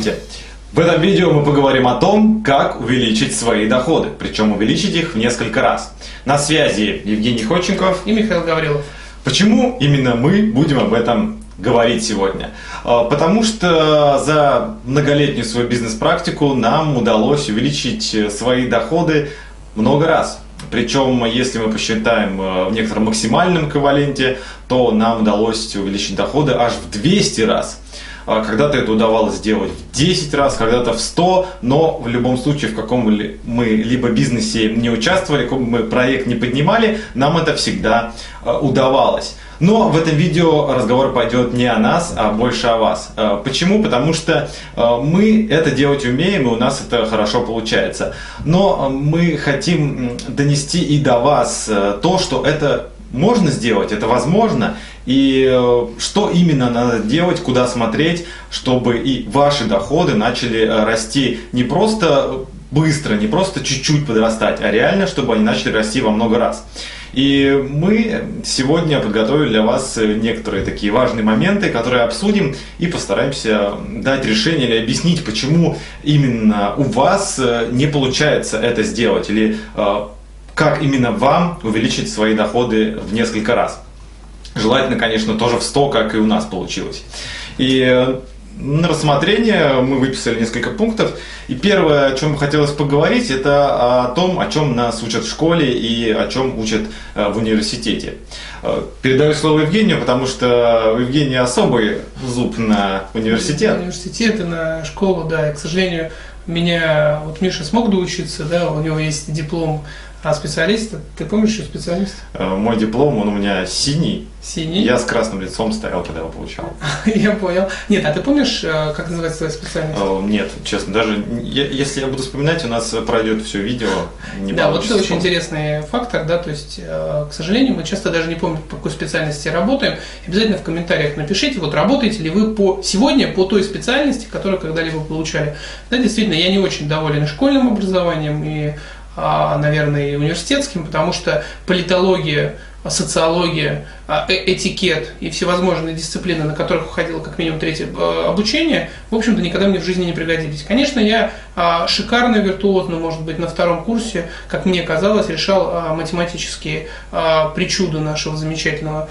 Здравствуйте! В этом видео мы поговорим о том, как увеличить свои доходы, причем увеличить их в несколько раз. На связи Евгений Ходченков и Михаил Гаврилов. Почему именно мы будем об этом говорить сегодня? А, потому что за многолетнюю свою бизнес-практику нам удалось увеличить свои доходы много раз. Причем, если мы посчитаем э, в некотором максимальном эквиваленте, то нам удалось увеличить доходы аж в 200 раз. А когда-то это удавалось сделать в 10 раз, когда-то в 100, но в любом случае, в каком мы либо бизнесе не участвовали, мы проект не поднимали, нам это всегда э, удавалось. Но в этом видео разговор пойдет не о нас, а больше о вас. Э, почему? Потому что э, мы это делать умеем, и у нас это хорошо получается. Но мы хотим донести и до вас то, что это можно сделать, это возможно, и э, что именно надо делать, куда смотреть, чтобы и ваши доходы начали э, расти не просто быстро, не просто чуть-чуть подрастать, а реально, чтобы они начали расти во много раз. И мы сегодня подготовили для вас некоторые такие важные моменты, которые обсудим и постараемся дать решение или объяснить, почему именно у вас э, не получается это сделать, или как именно вам увеличить свои доходы в несколько раз. Желательно, конечно, тоже в 100, как и у нас получилось. И э, на рассмотрение мы выписали несколько пунктов. И первое, о чем хотелось поговорить, это о том, о чем нас учат в школе и о чем учат э, в университете. Э, передаю слово Евгению, потому что у Евгения особый зуб на университет. Университет и на школу, да. И, к сожалению, меня, вот Миша смог доучиться, да, у него есть диплом а специалист, ты помнишь, что специалист? Мой диплом, он у меня синий, Синий? Я с красным лицом стоял, когда его получал. Я понял. Нет, а ты помнишь, э, как называется твоя специальность? Э, нет, честно, даже если я буду вспоминать, у нас пройдет все видео. Да, вот это очень интересный фактор, да, то есть, э, к сожалению, мы часто даже не помним, по какой специальности работаем. Обязательно в комментариях напишите, вот работаете ли вы по сегодня по той специальности, которую когда-либо получали. Да, действительно, я не очень доволен школьным образованием и наверное, и университетским, потому что политология социология, а, э, этикет и всевозможные дисциплины, на которых уходило как минимум третье э, обучение, в общем-то, никогда мне в жизни не пригодились. Конечно, я а, шикарно, виртуозно, может быть, на втором курсе, как мне казалось, решал а, математические причуды нашего замечательного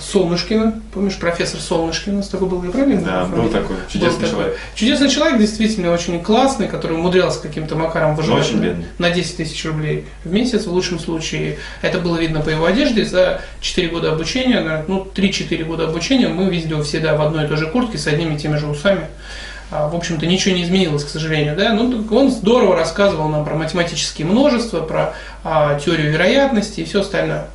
Солнышкина, помнишь, профессор Солнышкин у нас такой был, я правильно? Да, был такой, чудесный был человек. Такой. Чудесный человек, действительно очень классный, который умудрялся каким-то макаром выживать очень бедный. на 10 тысяч рублей в месяц, в лучшем случае. Это было видно по его одежде. За 4 года обучения, ну, 3-4 года обучения мы видели его всегда в одной и той же куртке с одними и теми же усами. А, в общем-то, ничего не изменилось, к сожалению. Да? Ну, он здорово рассказывал нам про математические множества, про а, теорию вероятности и все остальное.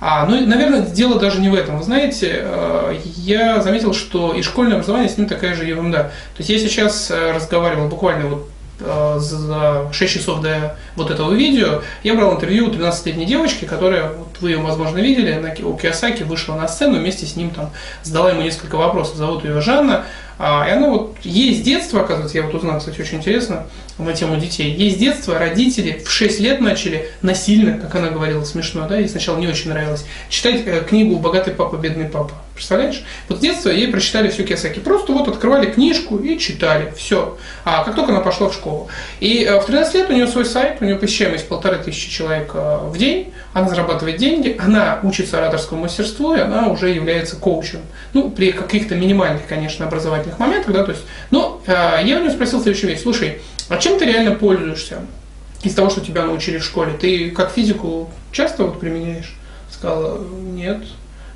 А, ну, наверное, дело даже не в этом. Вы знаете, э, я заметил, что и школьное образование с ним такая же ерунда. То есть я сейчас э, разговаривал буквально вот э, за 6 часов до вот этого видео я брал интервью у 13-летней девочки, которая, вот вы ее, возможно, видели, она у Киосаки вышла на сцену, вместе с ним там задала ему несколько вопросов. Зовут ее Жанна. А, и она вот, ей с детства, оказывается, я вот узнал, кстати, очень интересно на тему детей, ей с детства родители в 6 лет начали насильно, как она говорила, смешно, да, ей сначала не очень нравилось, читать э, книгу «Богатый папа, бедный папа». Представляешь? Вот с детства ей прочитали все Киосаки. Просто вот открывали книжку и читали. Все. А как только она пошла в школу. И э, в 13 лет у нее свой сайт, у нее посещаемость полторы тысячи человек э, в день, она зарабатывает деньги, она учится ораторскому мастерству, и она уже является коучем. Ну, при каких-то минимальных, конечно, образовательных моментах, да, то есть, но э, я у нее спросил следующую вещь, слушай, а чем ты реально пользуешься из того, что тебя научили в школе? Ты как физику часто вот применяешь? Сказала, нет.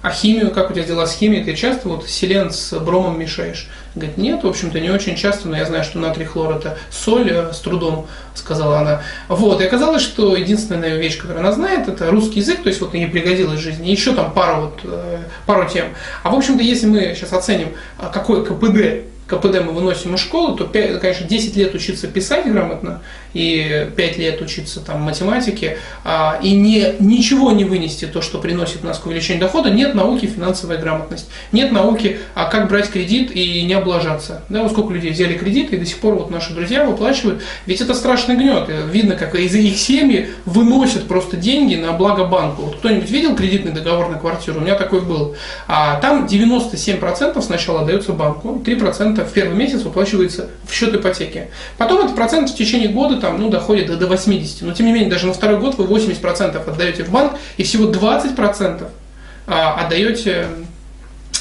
А химию, как у тебя дела с химией? Ты часто вот селен с бромом мешаешь? Говорит, нет, в общем-то, не очень часто, но я знаю, что натрий хлор это соль э, с трудом, сказала она. Вот, и оказалось, что единственная вещь, которую она знает, это русский язык, то есть вот ей пригодилась в жизни, еще там пару, вот, э, пару тем. А в общем-то, если мы сейчас оценим, а какой КПД КПД мы выносим из школы, то, конечно, 10 лет учиться писать грамотно и 5 лет учиться там, математике, а, и не, ничего не вынести то, что приносит нас к увеличению дохода, нет науки финансовая грамотность, нет науки, а как брать кредит и не облажаться. Да, вот сколько людей взяли кредит, и до сих пор вот наши друзья выплачивают, ведь это страшный гнет. Видно, как из их семьи выносят просто деньги на благо банку. Вот кто-нибудь видел кредитный договор на квартиру? У меня такой был. А там 97% сначала дается банку, 3% процента в первый месяц выплачивается в счет ипотеки. Потом этот процент в течение года там, ну, доходит до, до 80. Но тем не менее, даже на второй год вы 80% отдаете в банк и всего 20%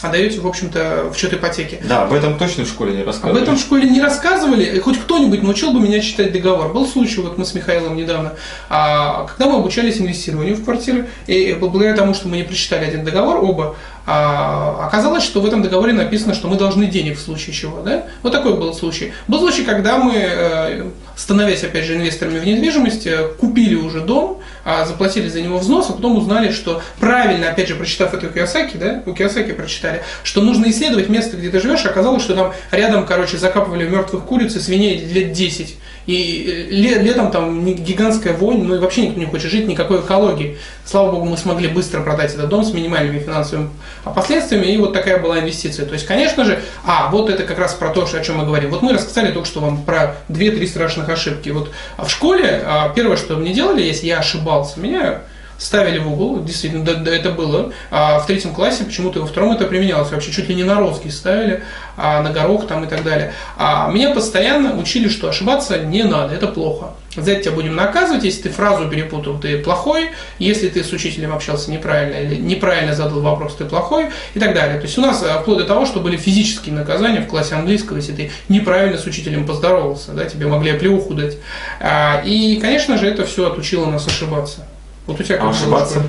а, отдаете, в общем-то, в счет ипотеки. Да, об этом точно в школе не рассказывали. Об этом в школе не рассказывали. Хоть кто-нибудь научил бы меня читать договор. Был случай, вот мы с Михаилом недавно, а, когда мы обучались инвестированию в квартиры, и благодаря тому, что мы не прочитали один договор, оба, а, оказалось, что в этом договоре написано, что мы должны денег в случае чего. Да? Вот такой был случай. Был случай, когда мы, э, становясь, опять же, инвесторами в недвижимость, э, купили уже дом, заплатили за него взнос, а потом узнали, что правильно, опять же, прочитав это у Киосаки, да, у Киосаки прочитали, что нужно исследовать место, где ты живешь, оказалось, что там рядом, короче, закапывали мертвых куриц и свиней лет 10. И э, летом там гигантская вонь, ну и вообще никто не хочет жить, никакой экологии. Слава богу, мы смогли быстро продать этот дом с минимальными финансовыми последствиями, и вот такая была инвестиция. То есть, конечно же, а, вот это как раз про то, о чем мы говорим. Вот мы рассказали только что вам про 2-3 страшных ошибки. Вот а в школе а, первое, что мне делали, если я ошибался, меня ставили в угол, действительно, да, да, это было. А в третьем классе почему-то во втором это применялось, вообще чуть ли не на розги ставили, а на горох там и так далее. А меня постоянно учили, что ошибаться не надо, это плохо. За это тебя будем наказывать, если ты фразу перепутал, ты плохой, если ты с учителем общался неправильно или неправильно задал вопрос, ты плохой и так далее. То есть у нас э, вплоть до того, что были физические наказания в классе английского, если ты неправильно с учителем поздоровался, да, тебе могли оплеуху дать. А, и, конечно же, это все отучило нас ошибаться. Вот у тебя а ошибаться?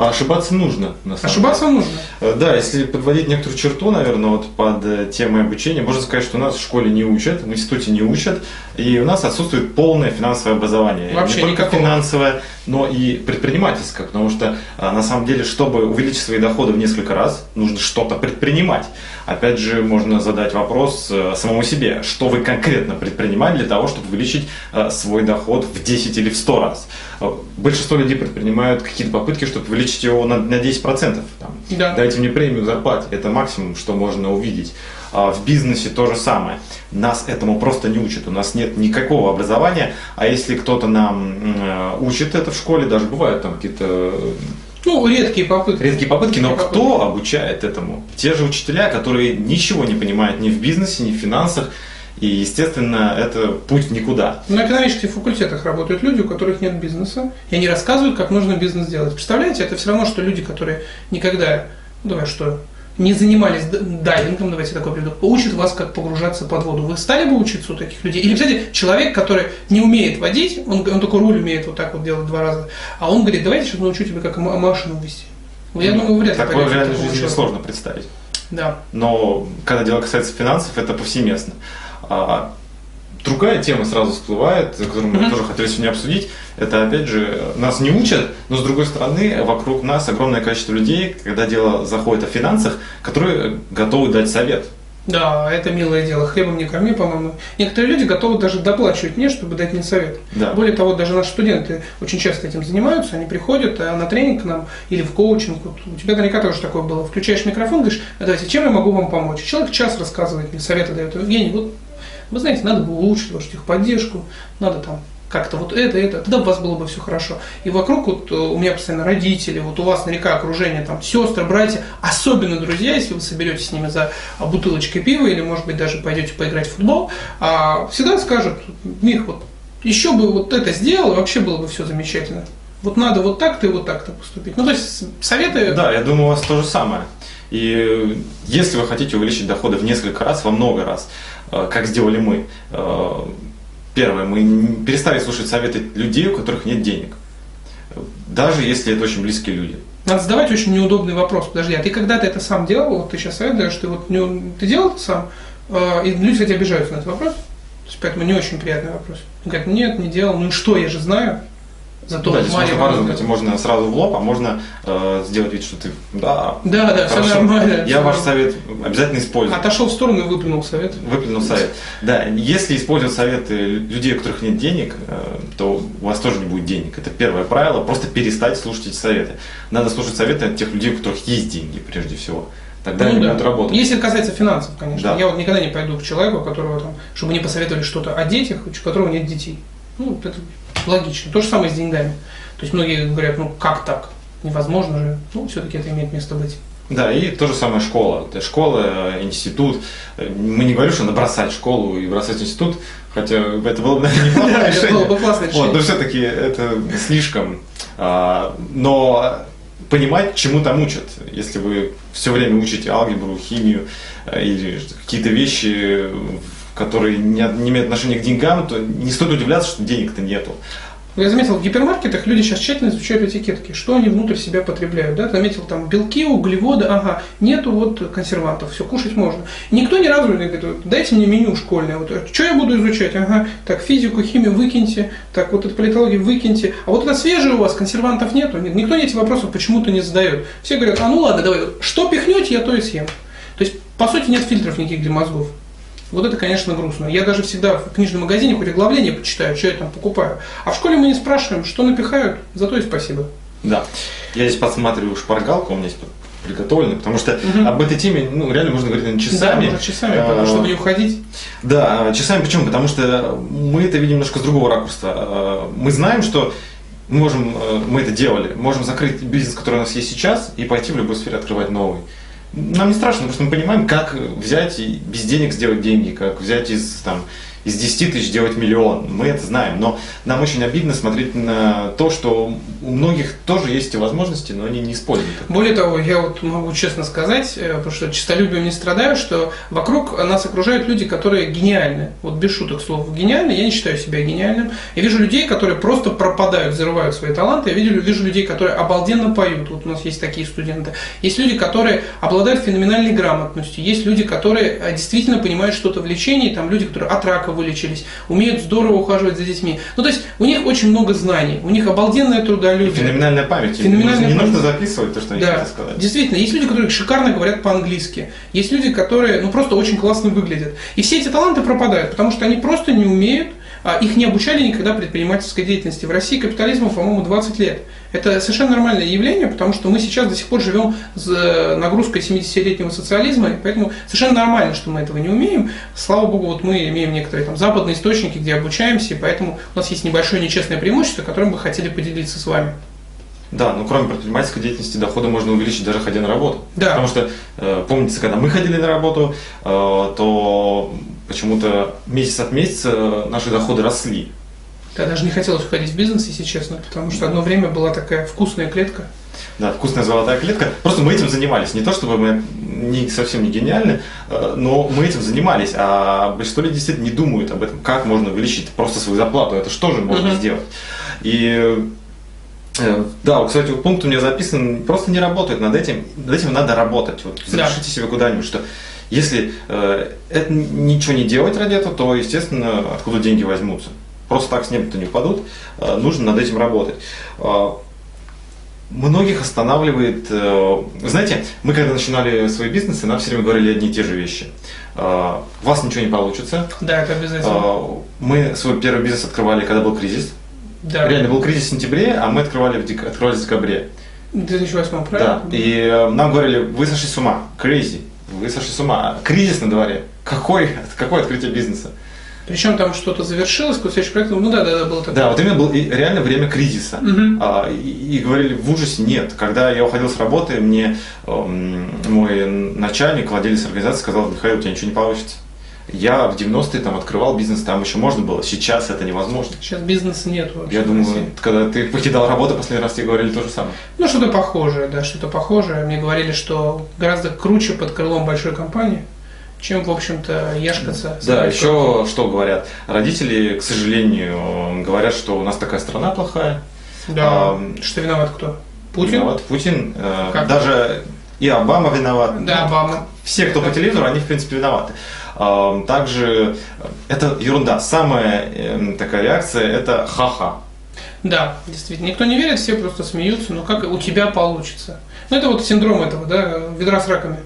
А ошибаться нужно. На самом ошибаться деле. нужно. Э, да, если подводить некоторую черту, наверное, вот под э, темой обучения, можно сказать, что у нас в школе не учат, в институте не учат, и у нас отсутствует полное финансовое образование. Вообще не только никакого. финансовое, но и предпринимательское, потому что а, на самом деле, чтобы увеличить свои доходы в несколько раз, нужно что-то предпринимать. Опять же, можно задать вопрос э, самому себе, что вы конкретно предпринимаете для того, чтобы увеличить э, свой доход в 10 или в 100 раз. Э, большинство людей предпринимают какие-то попытки, чтобы увеличить его на, на 10%. Там, да. Дайте мне премию зарплате, это максимум, что можно увидеть. А в бизнесе то же самое. Нас этому просто не учат, у нас нет никакого образования, а если кто-то нам учит это в школе, даже бывают там какие-то ну, редкие попытки. Редкие попытки, но редкие кто попытки. обучает этому? Те же учителя, которые ничего не понимают ни в бизнесе, ни в финансах, и, естественно, это путь в никуда. На экономических факультетах работают люди, у которых нет бизнеса, и они рассказывают, как нужно бизнес делать. Представляете, это все равно, что люди, которые никогда, ну, давай что, не занимались дайвингом, давайте такой приведу, учат вас, как погружаться под воду. Вы стали бы учиться у таких людей? Или, кстати, человек, который не умеет водить, он, он только руль умеет вот так вот делать два раза, а он говорит, давайте сейчас научу тебя, как машину вести. Ну, я думаю, вряд ли Такое в реальной жизни сложно представить. Да. Но когда дело касается финансов, это повсеместно. А, другая тема сразу всплывает, которую мы тоже хотели сегодня обсудить. Это, опять же, нас не учат, но с другой стороны, вокруг нас огромное количество людей, когда дело заходит о финансах, которые готовы дать совет. Да, это милое дело. Хлебом не корми, по-моему. Некоторые люди готовы даже доплачивать мне, чтобы дать мне совет. Да. Более того, даже наши студенты очень часто этим занимаются. Они приходят а на тренинг к нам или в коучинг. У тебя наверняка тоже такое было. Включаешь микрофон, говоришь, «А давайте, чем я могу вам помочь? Человек час рассказывает мне, советы дает. Евгений, вот вы знаете, надо было улучшить вашу техподдержку, надо там как-то вот это, это, тогда у вас было бы все хорошо. И вокруг вот э, у меня постоянно родители, вот у вас наверняка окружение, там, сестры, братья, особенно друзья, если вы соберетесь с ними за бутылочкой пива или, может быть, даже пойдете поиграть в футбол, а, всегда скажут, Мих, вот еще бы вот это сделал, вообще было бы все замечательно. Вот надо вот так-то и вот так-то поступить. Ну, то есть советы... Да, я думаю, у вас то же самое. И если вы хотите увеличить доходы в несколько раз, во много раз, э, как сделали мы, э, первое, мы перестали слушать советы людей, у которых нет денег. Даже если это очень близкие люди. Надо задавать очень неудобный вопрос. Подожди, а ты когда-то это сам делал? Вот ты сейчас совет даешь, ты вот не, ты делал это сам? Э, и люди, кстати, обижаются на этот вопрос. То есть, поэтому не очень приятный вопрос. Он говорит, нет, не делал. Ну и что, я же знаю. Зато да, здесь можно по можно сразу в лоб, а можно э, сделать вид, что ты, да, да, да, хорошо. все нормально. Я ваш совет обязательно использую. Отошел в сторону и выплюнул совет. Выплюнул совет. Да, если использовать советы людей, у которых нет денег, э, то у вас тоже не будет денег. Это первое правило, просто перестать слушать эти советы. Надо слушать советы от тех людей, у которых есть деньги, прежде всего. Тогда ну, они да. будут работать. Если касается финансов, конечно. Да. Я вот никогда не пойду к человеку, которого там, чтобы мне посоветовали что-то о детях, у которого нет детей. Ну, это Логично. То же самое с деньгами. То есть многие говорят, ну как так? Невозможно же. Ну, все-таки это имеет место быть. Да, и то же самое школа. Школа, институт. Мы не говорим, что надо бросать школу и бросать институт, хотя это было бы, наверное, неплохое решение. Это было бы классное решение. Вот, но все-таки это слишком. А, но понимать, чему там учат. Если вы все время учите алгебру, химию э, или какие-то вещи, которые не, не имеют отношения к деньгам, то не стоит удивляться, что денег-то нету. Я заметил, в гипермаркетах люди сейчас тщательно изучают этикетки, что они внутрь себя потребляют. Да? Заметил, там белки, углеводы, ага, нету вот консервантов, все, кушать можно. Никто ни разу не говорит, дайте мне меню школьное, вот, что я буду изучать, ага, так, физику, химию выкиньте, так, вот эту политологию выкиньте, а вот это свежее у вас, консервантов нету. Никто эти вопросы почему-то не задает. Все говорят, а ну ладно, давай, что пихнете, я то и съем. То есть, по сути, нет фильтров никаких для мозгов. Вот это, конечно, грустно. Я даже всегда в книжном магазине хоть оглавление почитаю, что я там покупаю. А в школе мы не спрашиваем, что напихают, зато и спасибо. Да. Я здесь подсматриваю шпаргалку, у меня есть приготовлена, потому что угу. об этой теме ну, реально можно говорить наверное, часами. Да, можно часами, а, чтобы не уходить. Да, часами почему? Потому что мы это видим немножко с другого ракурса. А, мы знаем, что мы можем, э, мы это делали, можем закрыть бизнес, который у нас есть сейчас, и пойти в любой сфере открывать новый. Нам не страшно, потому что мы понимаем, как взять и без денег сделать деньги, как взять из там, из 10 тысяч делать миллион. Мы это знаем. Но нам очень обидно смотреть на то, что у многих тоже есть эти возможности, но они не используют. Их. Более того, я вот могу честно сказать, э, потому что честолюбием не страдаю, что вокруг нас окружают люди, которые гениальны. Вот без шуток слов гениальны. Я не считаю себя гениальным. Я вижу людей, которые просто пропадают, взрывают свои таланты. Я вижу, вижу людей, которые обалденно поют. Вот у нас есть такие студенты. Есть люди, которые обладают феноменальной грамотностью. Есть люди, которые э, действительно понимают что-то в лечении. Там люди, которые от рака вылечились, умеют здорово ухаживать за детьми. Ну, то есть у них очень много знаний, у них обалденное трудолюбие. Феноменальная память. Феноменальная не память. нужно записывать то, что они да. хотят сказать. Действительно, есть люди, которые шикарно говорят по-английски. Есть люди, которые ну, просто очень классно выглядят. И все эти таланты пропадают, потому что они просто не умеют а их не обучали никогда предпринимательской деятельности. В России капитализму, по-моему, 20 лет. Это совершенно нормальное явление, потому что мы сейчас до сих пор живем с э, нагрузкой 70-летнего социализма, и поэтому совершенно нормально, что мы этого не умеем. Слава богу, вот мы имеем некоторые там западные источники, где обучаемся, и поэтому у нас есть небольшое нечестное преимущество, которым мы хотели поделиться с вами. Да, ну кроме предпринимательской деятельности доходы можно увеличить даже ходя на работу. Да. Потому что, э, помните, когда мы ходили на работу, э, то почему-то месяц от месяца наши доходы росли. Да, даже не хотелось уходить в бизнес, если честно, потому что одно время была такая вкусная клетка. Да, вкусная золотая клетка. Просто мы этим занимались. Не то, чтобы мы не, совсем не гениальны, э, но мы этим занимались. А большинство людей действительно не думают об этом, как можно увеличить просто свою зарплату. Это что же можно uh-huh. сделать? И Э, да, кстати, вот пункт у меня записан, просто не работает над этим, над этим надо работать. Вот запишите да. себе куда-нибудь, что если э, это ничего не делать ради этого, то, естественно, откуда деньги возьмутся. Просто так с неба-то не упадут, э, нужно над этим работать. Э, многих останавливает, э, знаете, мы когда начинали свои бизнесы, нам все время говорили одни и те же вещи. У вас ничего не получится. Да, это обязательно. Мы свой первый бизнес открывали, когда был кризис. Да. Реально был кризис в сентябре, а мы открывали в, дек... открывали в декабре. 2008, правильно? Да. И э, нам говорили, вы сошли с ума, crazy, вы сошли с ума. Кризис на дворе. Какой, какое открытие бизнеса? Причем там что-то завершилось, какой следующий проект, ну да, да, да, было такое. Да, вот именно было реально время кризиса. Угу. А, и, и говорили в ужасе, нет. Когда я уходил с работы, мне э, мой начальник, владелец организации сказал, Михаил, у тебя ничего не получится. Я в 90-е там открывал бизнес, там еще можно было. Сейчас это невозможно. Сейчас бизнеса нет вообще. Я думаю, когда ты покидал работу последний раз, тебе говорили то же самое. Ну, что-то похожее, да, что-то похожее. Мне говорили, что гораздо круче под крылом большой компании, чем, в общем-то, ешкаться. Да, еще что говорят. Родители, к сожалению, говорят, что у нас такая страна плохая. Да. А, что виноват кто? Путин? Виноват Путин. Э, как? Даже и Обама виноват. Да, Обама. Все, кто по телевизору, они, в принципе, виноваты. Также э, это ерунда. Самая эм, такая реакция – это ха-ха. Да, действительно. Никто не верит, все просто смеются. Но как у тебя получится? Ну, это вот синдром этого, да, ведра с раками.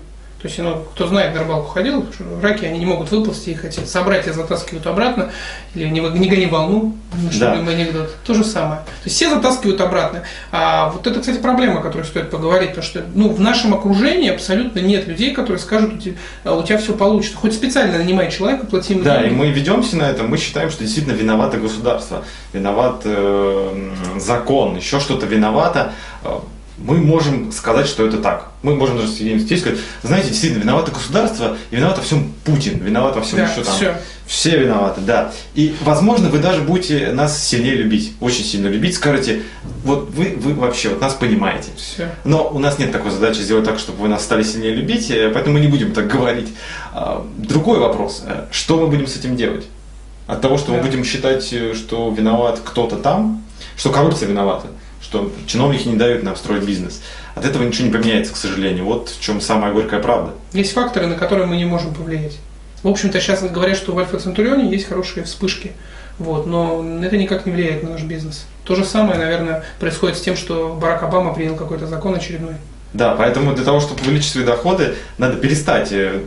То есть, ну, кто знает, на рыбалку ходил, раки, они не могут выползти, их эти собратья затаскивают обратно, или не, не гони волну, что да. анекдот. То же самое. То есть все затаскивают обратно. А вот это, кстати, проблема, о которой стоит поговорить, потому что ну, в нашем окружении абсолютно нет людей, которые скажут, у тебя, у тебя все получится. Хоть специально нанимай человека, плати ему Да, деньги. и мы ведемся на это, мы считаем, что действительно виновато государство, виноват э, закон, еще что-то виновато. Мы можем сказать, что это так. Мы можем даже здесь сказать, знаете, действительно, виновато государство, и виноват во всем Путин, виноват во всем Да, еще там. всё. Все виноваты, да. И, возможно, вы даже будете нас сильнее любить, очень сильно любить, скажете, вот вы, вы вообще вот нас понимаете. Все. Но у нас нет такой задачи сделать так, чтобы вы нас стали сильнее любить, э, поэтому мы не будем так говорить. А, Другой вопрос. э, Что мы будем с этим делать? От того, что мы Да. будем считать, э, что виноват кто-то там, что коррупция виновата, что чиновники не дают нам строить бизнес. От этого ничего не поменяется, к сожалению. Вот в чем самая горькая правда. Есть факторы, на которые мы не можем повлиять. В общем-то, сейчас говорят, что в Альфа Центурионе есть хорошие вспышки. Вот, но это никак не влияет на наш бизнес. То же самое, наверное, происходит с тем, что Барак Обама принял какой-то закон очередной. Да, поэтому для того, чтобы увеличить свои доходы, надо перестать э,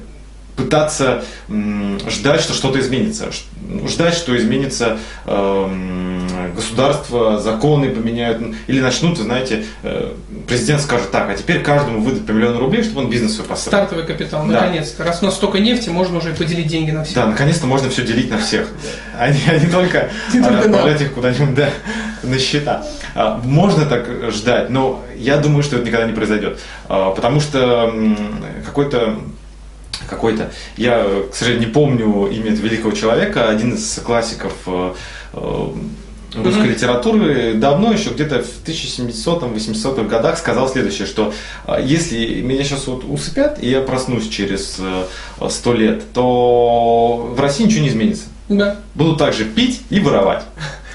пытаться ждать, что что-то изменится. Ну, Ждать, что изменится эм, государство, законы поменяют. Или начнут, знаете, э, президент скажет так, а теперь каждому выдать по миллиону рублей, чтобы он бизнес свой построил. Стартовый капитал, Да. наконец-то. Раз у нас столько нефти, можно уже поделить деньги на всех. Да, наконец-то можно все делить на всех, а не, а не только только отправлять их куда-нибудь да, на счета. А, Можно так ждать, но я думаю, что это никогда не произойдет. А, Потому что какой-то какой-то, я, к сожалению, не помню имя этого великого человека, один из классиков э, э, русской Мгм. литературы, давно еще, где-то в 1700-800-х годах сказал следующее, что э, если меня сейчас вот усыпят, и я проснусь через э, 100 лет, то в России ничего не изменится. Да. Будут также пить и воровать.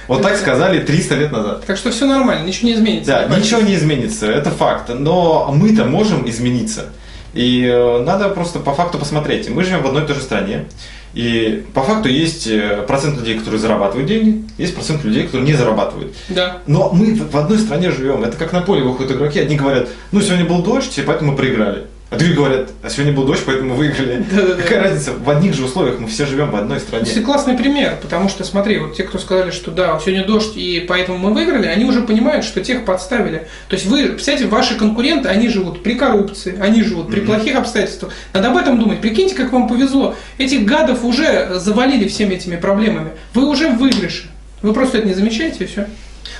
Вот так сказали 300 лет назад. Так что все нормально, ничего не изменится. Да, Не ничего не изменится, это факт. Но мы-то можем измениться. И э, надо просто по факту посмотреть. Мы живем в одной и той же стране. И по факту есть э, процент людей, которые зарабатывают деньги, есть процент людей, которые не зарабатывают. Да. Но мы в в одной стране живем. Это как на поле выходят игроки. Одни говорят, ну сегодня был дождь, и поэтому мы проиграли. А другие говорят, а сегодня был дождь, поэтому мы выиграли. Какая разница? В одних же условиях мы все живем в одной стране. Это классный пример, потому что, смотри, вот те, кто сказали, что да, сегодня дождь, и поэтому мы выиграли, они уже понимают, что тех подставили. То есть вы, представляете, ваши конкуренты, они живут при коррупции, они живут при плохих обстоятельствах. Надо об этом думать. Прикиньте, как вам повезло. Этих гадов уже завалили всеми этими проблемами. Вы уже в выигрыше. Вы просто это не замечаете, и все.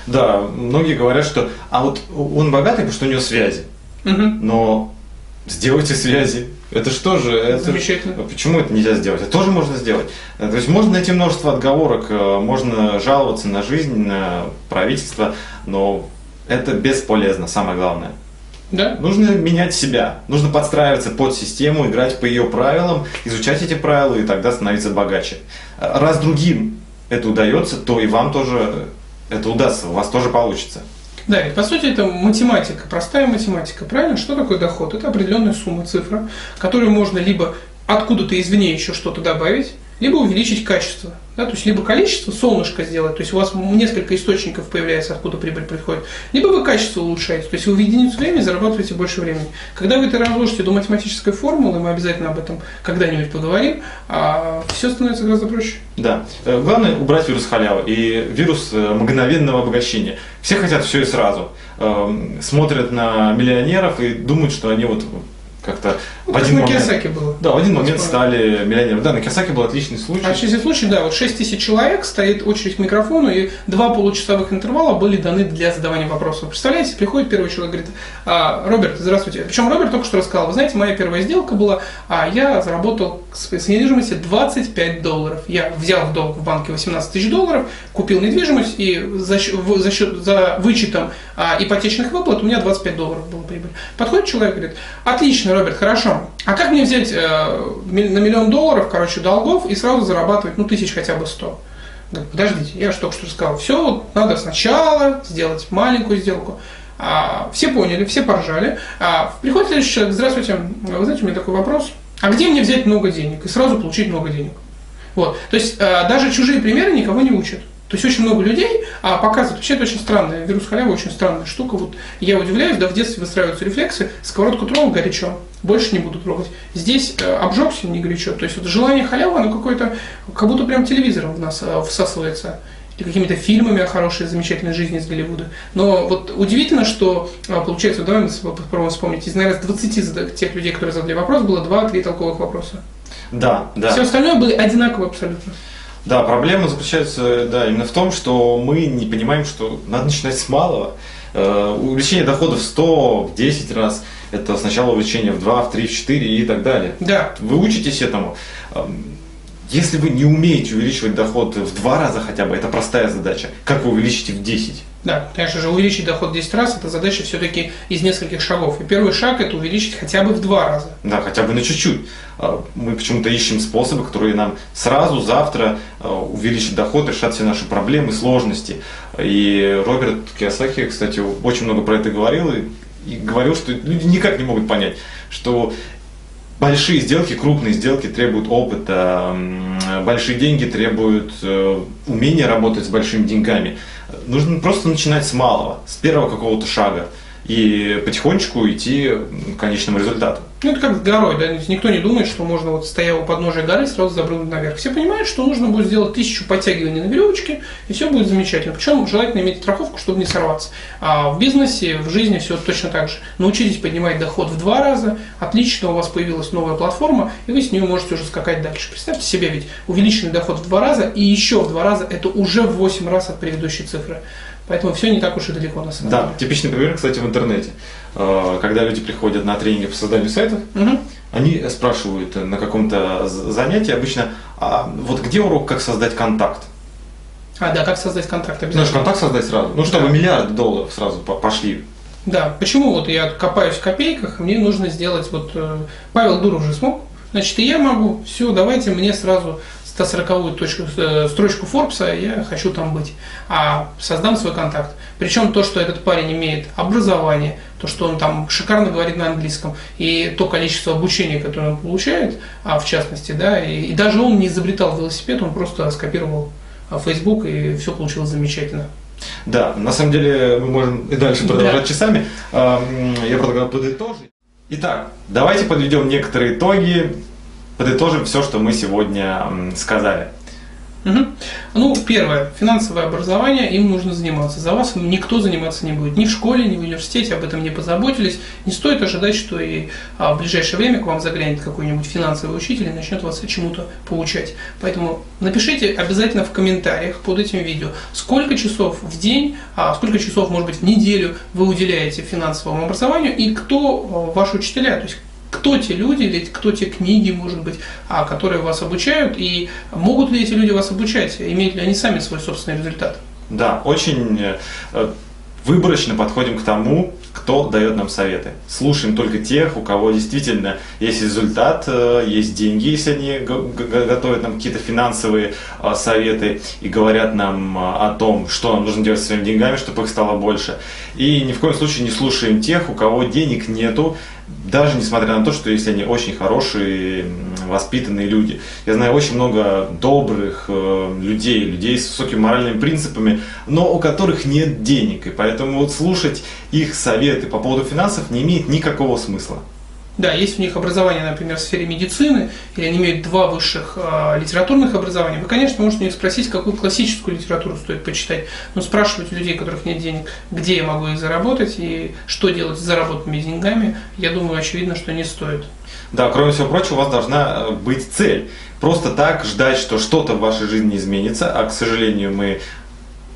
Да, многие говорят, что а вот он богатый, потому что у него связи. Но сделайте связи. Это что же? Это... Замечательно. Почему это нельзя сделать? Это тоже можно сделать. Э, То есть можно найти множество отговорок, э, можно жаловаться на жизнь, на правительство, но это бесполезно, самое главное. Да? Нужно менять себя, нужно подстраиваться под систему, играть по ее правилам, изучать эти правила и тогда становиться богаче. Раз другим это удается, то и вам тоже это удастся, у вас тоже получится. Да, ведь по сути это математика, простая математика, правильно? Что такое доход? Это определенная сумма, цифра, которую можно либо откуда-то извне еще что-то добавить, либо увеличить качество. Да? То есть либо количество солнышко сделать, то есть у вас несколько источников появляется, откуда прибыль приходит, либо вы качество улучшаете, то есть вы в единицу времени зарабатываете больше времени. Когда вы это разложите до математической формулы, мы обязательно об этом когда-нибудь поговорим, а все становится гораздо проще. Да. Э, Главное убрать вирус халявы и вирус э, мгновенного обогащения. Все хотят все и сразу. Эм, Смотрят на миллионеров и думают, что они вот как-то Ну, в один на момент... Киосаки было. Да, в один момент стали миллионерами. Да, на Киосаки был отличный случай. А через случай, да, вот 6 тысяч человек, стоит очередь к микрофону, и два получасовых интервала были даны для задавания вопросов. Представляете, приходит первый человек, говорит, «А, Роберт, здравствуйте. Причем Роберт только что рассказал, вы знаете, моя первая сделка была, а я заработал с с недвижимости 25 долларов. Я взял в долг в банке 18 тысяч долларов, купил недвижимость, и за, счет- за, счет- за вычетом а, ипотечных выплат у меня 25 долларов была прибыль. Подходит человек, говорит, отлично, Роберт, хорошо. А как мне взять э, на миллион долларов, короче, долгов и сразу зарабатывать, ну, тысяч хотя бы 100? Говорит, подождите, я же только что сказал, все, надо сначала сделать маленькую сделку. А, все поняли, все поржали. А, приходит следующий человек, здравствуйте, вы знаете, у меня такой вопрос. А где мне взять много денег и сразу получить много денег? Вот. То есть э, даже чужие примеры никого не учат. То есть очень много людей а, показывают, вообще это очень странная, вирус халявы очень странная штука. Вот я удивляюсь, да, в детстве выстраиваются рефлексы, сковородку тронул горячо, больше не буду трогать. Здесь э, обжегся не горячо, то есть вот желание халявы, оно какое-то, как будто прям телевизором в нас э, всасывается или какими-то фильмами о хорошей, замечательной жизни из Голливуда. Но вот удивительно, что, а, получается, давай мы попробуем вспомнить, из, наверное, с 20 зада- тех людей, которые задали вопрос, было 2-3 толковых вопроса. Да, да. Все остальное были одинаково абсолютно. Да, проблема заключается да, именно в том, что мы не понимаем, что надо начинать с малого. Э, увеличение дохода в 100, в 10 раз, это сначала увеличение в 2, в 3, в 4 и так далее. Да. Вы учитесь этому. Эм, если вы не умеете увеличивать доход в два раза хотя бы, это простая задача. Как вы увеличите в 10? Да, конечно же, увеличить доход в 10 раз – это задача все-таки из нескольких шагов. И первый шаг – это увеличить хотя бы в два раза. Да, хотя бы на чуть-чуть. А, мы почему-то ищем способы, которые нам сразу, завтра а, увеличат доход, решат все наши проблемы, сложности. И Роберт Киосаки, кстати, очень много про это говорил и, и говорил, что люди никак не могут понять, что большие сделки, крупные сделки требуют опыта, большие деньги требуют э, умения работать с большими деньгами. Нужно просто начинать с малого, с первого какого-то шага и потихонечку идти к конечному результату. Ну, это как с горой, да, никто не думает, что можно вот стоя у подножия горы сразу запрыгнуть наверх. Все понимают, что нужно будет сделать тысячу подтягиваний на веревочке, и все будет замечательно. Причем желательно иметь страховку, чтобы не сорваться. А в бизнесе, в жизни все точно так же. Научитесь поднимать доход в два раза, отлично у вас появилась новая платформа, и вы с нее можете уже скакать дальше. Представьте себе, ведь увеличенный доход в два раза и еще в два раза, это уже в 8 раз от предыдущей цифры. Поэтому все не так уж и далеко на самом да, деле. типичный пример, кстати, в интернете. Э, когда люди приходят на тренинги по созданию сайтов, угу. они спрашивают на каком-то занятии обычно, а вот где урок, как создать контакт? А, да, как создать контакт обязательно. Знаешь, контакт создать сразу. Ну, чтобы да. миллиарды долларов сразу пошли. Да, почему вот я копаюсь в копейках, мне нужно сделать, вот э, Павел Дуров уже смог, значит, и я могу, все, давайте мне сразу 140 точку, э, строчку Форбса, я хочу там быть. А создам свой контакт. Причем то, что этот парень имеет образование, то, что он там шикарно говорит на английском, и то количество обучения, которое он получает, а в частности, да, и, и даже он не изобретал велосипед, он просто скопировал а, Facebook, и все получилось замечательно. Да, на самом деле мы можем и дальше продолжать да. часами. Я предлагаю подытожить. Итак, давайте подведем некоторые итоги подытожим все, что мы сегодня сказали. Угу. Ну, первое, финансовое образование, им нужно заниматься. За вас никто заниматься не будет. Ни в школе, ни в университете об этом не позаботились. Не стоит ожидать, что и а, в ближайшее время к вам заглянет какой-нибудь финансовый учитель и начнет вас чему-то получать. Поэтому напишите обязательно в комментариях под этим видео, сколько часов в день, а, сколько часов, может быть, в неделю вы уделяете финансовому образованию и кто а, ваши учителя, то есть кто те люди или кто те книги, может быть, а, которые вас обучают, и могут ли эти люди вас обучать, имеют ли они сами свой собственный результат. Да, очень э, выборочно подходим к тому, кто дает нам советы. Слушаем только тех, у кого действительно есть результат, э, есть деньги, если они готовят нам какие-то финансовые э, советы и говорят нам о том, что нам нужно делать с своими деньгами, чтобы их стало больше. И ни в коем случае не слушаем тех, у кого денег нету, даже несмотря на то, что если они очень хорошие, воспитанные люди. Я знаю очень много добрых э, людей, людей с высокими моральными принципами, но у которых нет денег. И поэтому вот слушать их советы по поводу финансов не имеет никакого смысла. Да, есть у них образование, например, в сфере медицины, или они имеют два высших э, литературных образования. Вы, конечно, можете у них спросить, какую классическую литературу стоит почитать, но спрашивать у людей, у которых нет денег, где я могу их заработать и что делать с заработанными деньгами, я думаю, очевидно, что не стоит. Да, кроме всего прочего, у вас должна э, быть цель. Просто так ждать, что что-то в вашей жизни изменится, а, к сожалению, мы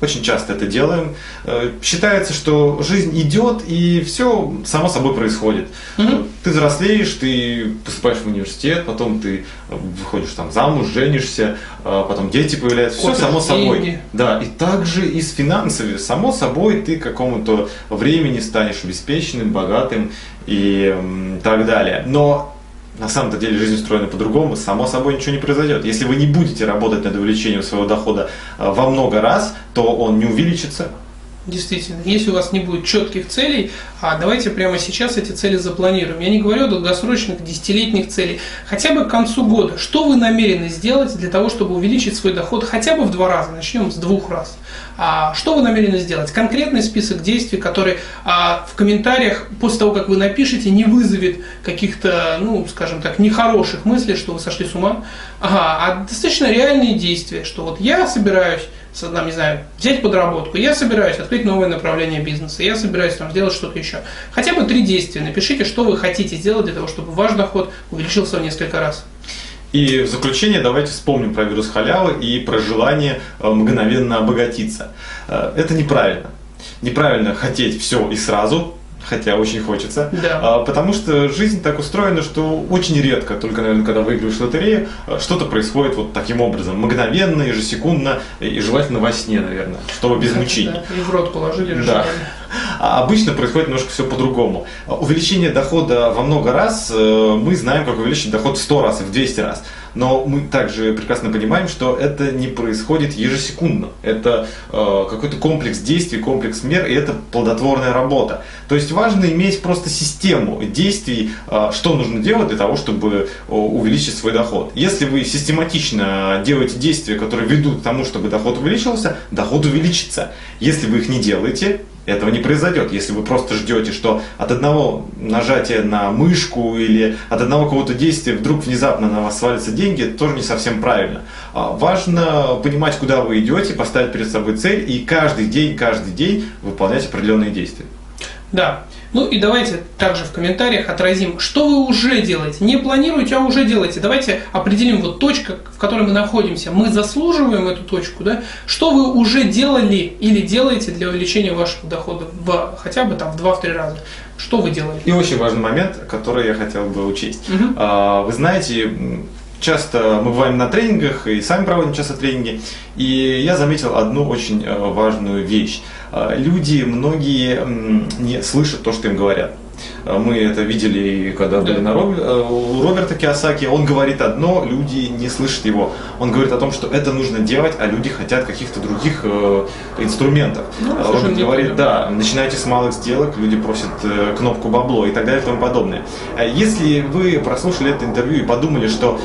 очень часто это делаем. Э, считается, что жизнь идет и все само собой происходит. Угу. Ты взрослеешь, ты поступаешь в университет, потом ты выходишь там замуж, женишься, э, потом дети появляются, все само собой. Деньги. Да, и также и с финансами. Само собой ты к какому-то времени станешь обеспеченным, богатым и так далее. Но на самом-то деле жизнь устроена по-другому, само собой ничего не произойдет. Если вы не будете работать над увеличением своего дохода э, во много раз, то он не увеличится, Действительно, если у вас не будет четких целей, а давайте прямо сейчас эти цели запланируем. Я не говорю о долгосрочных, десятилетних целей. Хотя бы к концу года. Что вы намерены сделать для того, чтобы увеличить свой доход хотя бы в два раза? Начнем с двух раз. А, что вы намерены сделать? Конкретный список действий, который а, в комментариях после того, как вы напишете, не вызовет каких-то, ну, скажем так, нехороших мыслей, что вы сошли с ума, ага, а достаточно реальные действия, что вот я собираюсь там, не знаю, взять подработку, я собираюсь открыть новое направление бизнеса, я собираюсь там сделать что-то еще. Хотя бы три действия. Напишите, что вы хотите сделать для того, чтобы ваш доход увеличился в несколько раз. И в заключение давайте вспомним про вирус халявы и про желание э, мгновенно обогатиться. Э, это неправильно. неправильно хотеть все и сразу, хотя очень хочется. Да. А, потому что жизнь так устроена, что очень редко, только, наверное, когда выигрываешь лотерею, а, что-то происходит вот таким образом, мгновенно, ежесекундно и желательно во сне, наверное, чтобы без мучений. Да, и в рот положили Да. А обычно происходит немножко все по-другому. Увеличение дохода во много раз, э, мы знаем, как увеличить доход в 100 раз и в 200 раз. Но мы также прекрасно понимаем, что это не происходит ежесекундно. Это э, какой-то комплекс действий, комплекс мер, и это плодотворная работа. То есть важно иметь просто систему действий, э, что нужно делать для того, чтобы э, увеличить свой доход. Если вы систематично делаете действия, которые ведут к тому, чтобы доход увеличился, доход увеличится. Если вы их не делаете, этого не произойдет. Если вы просто ждете, что от одного нажатия на мышку или от одного какого-то действия вдруг внезапно на вас свалятся деньги, это тоже не совсем правильно. А, Важно понимать, куда вы идете, поставить перед собой цель и каждый день, каждый день выполнять определенные действия. Да. Ну и давайте также в комментариях отразим, что вы уже делаете. Не планируете, а уже делаете. Давайте определим вот точка, в которой мы находимся. Мы заслуживаем эту точку, да? Что вы уже делали или делаете для увеличения вашего дохода в, хотя бы там в 2-3 раза? Что вы делали? И очень важный момент, который я хотел бы учесть. А, Вы знаете, часто мы бываем на тренингах и сами проводим часто тренинги, и я заметил одну очень э, важную вещь. А, Люди, многие не слышат то, что им говорят. А, Мы это видели, и когда были на Роб- э, у Роберта Киосаки. Он говорит одно, люди не слышат его. Он говорит о том, что это нужно делать, а люди хотят каких-то других э, инструментов. Ну, А Роберт говорит, да, начинайте с малых сделок, люди просят э, кнопку бабло и так далее и тому подобное. А Если вы прослушали это интервью и подумали, что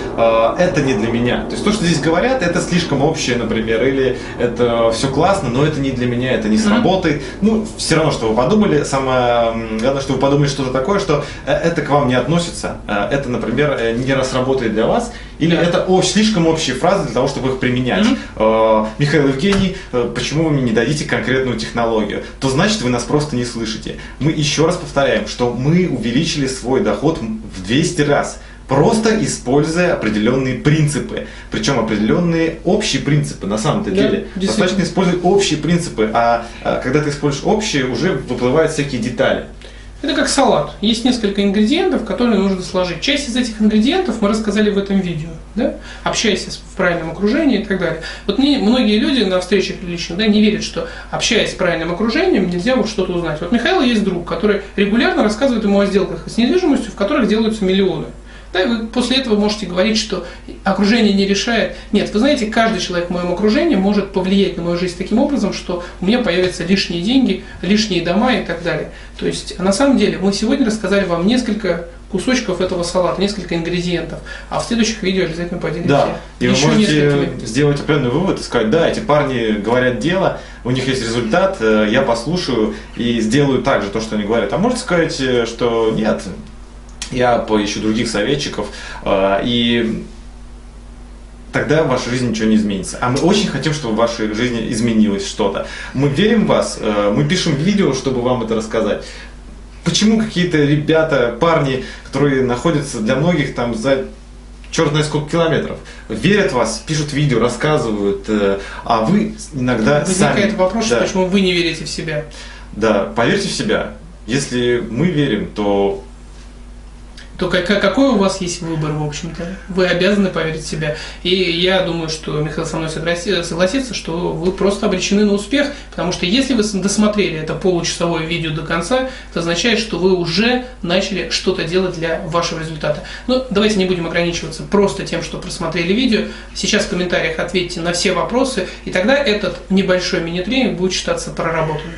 это не для меня, то есть то, что здесь говорят, это слишком общее, например, или это все классно, но это не для меня, это не сработает, ну, все равно, что вы подумали, самое главное, что вы подумали что-то такое, что э, это к вам не относится, Э, это, например, э, не раз работает для вас, или Да. это о- слишком общие фразы для того, чтобы их применять. Э, Михаил Евгений, почему вы мне не дадите конкретную технологию? То значит, вы нас просто не слышите. Мы еще раз повторяем, что мы увеличили свой доход в 200 раз. Просто используя определенные принципы. Причем определенные общие принципы на самом-то Да, деле. Достаточно использовать общие принципы, а, а когда ты используешь общие, уже выплывают всякие детали. Это как салат. Есть несколько ингредиентов, которые нужно сложить. Часть из этих ингредиентов мы рассказали в этом видео. Да? Общайся в правильном окружении и так далее. Вот мне многие люди на встречах лично да, не верят, что общаясь с правильным окружением, нельзя вот что-то узнать. Вот Михаил есть друг, который регулярно рассказывает ему о сделках с недвижимостью, в которых делаются миллионы. Да, и вы после этого можете говорить, что окружение не решает. Нет, вы знаете, каждый человек в моем окружении может повлиять на мою жизнь таким образом, что у меня появятся лишние деньги, лишние дома и так далее. То есть, на самом деле, мы сегодня рассказали вам несколько кусочков этого салата, несколько ингредиентов, а в следующих видео обязательно поделимся Да, и вы еще можете несколькими. сделать определенный вывод и сказать, да, эти парни говорят дело, у них есть результат, э, я послушаю и сделаю так же то, что они говорят. А можете сказать, э, что нет, я поищу других советчиков, э, и тогда в вашей жизни ничего не изменится. А мы очень хотим, чтобы в вашей жизни изменилось что-то. Мы верим в вас, э, мы пишем видео, чтобы вам это рассказать. Почему какие-то ребята, парни, которые находятся для многих там за черт знает сколько километров, верят в вас, пишут видео, рассказывают, э, а вы иногда Возникает сами... вопрос, да, почему вы не верите в себя. да, поверьте в себя. Если мы верим, то то как- какой у вас есть выбор, в общем-то? Вы обязаны поверить в себя. И я думаю, что Михаил со мной согласи- согласится, что вы просто обречены на успех, потому что если вы досмотрели это получасовое видео до конца, это означает, что вы уже начали что-то делать для вашего результата. Но давайте не будем ограничиваться просто тем, что просмотрели видео. Сейчас в комментариях ответьте на все вопросы, и тогда этот небольшой мини-тренинг будет считаться проработанным.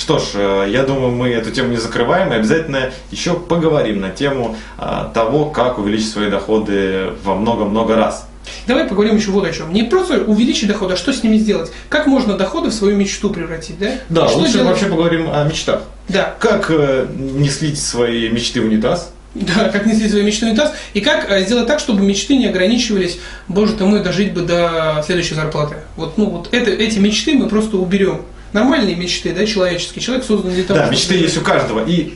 Что ж, э, я думаю, мы эту тему не закрываем и обязательно еще поговорим на тему а, того, как увеличить свои доходы во много-много раз. Давай поговорим еще вот о чем. Не просто увеличить доход, а что с ними сделать? Как можно доходы в свою мечту превратить, да? Да, что лучше делать? вообще поговорим о мечтах. Да, Как э, не слить свои мечты в унитаз? да, как нести свои мечты в унитаз, и как э, сделать так, чтобы мечты не ограничивались, боже ты мой, дожить бы до следующей зарплаты. Вот, ну, вот это, эти мечты мы просто уберем. Нормальные мечты, да, человеческие. Человек создан для того, Да, мечты есть у каждого. И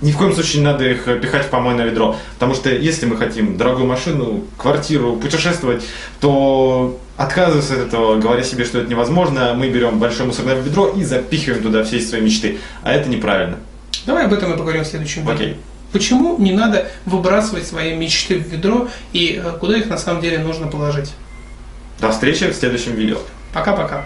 ни в коем случае не надо их э, пихать в помойное ведро. Потому что если мы хотим дорогую машину, квартиру, путешествовать, то отказываются от этого, говоря себе, что это невозможно. Мы берем большое мусорное ведро и запихиваем туда все свои мечты. А это неправильно. Давай об этом и поговорим в следующем видео. Окей. Почему не надо выбрасывать свои мечты в ведро и э, куда их на самом деле нужно положить? До встречи в следующем видео. Пока-пока.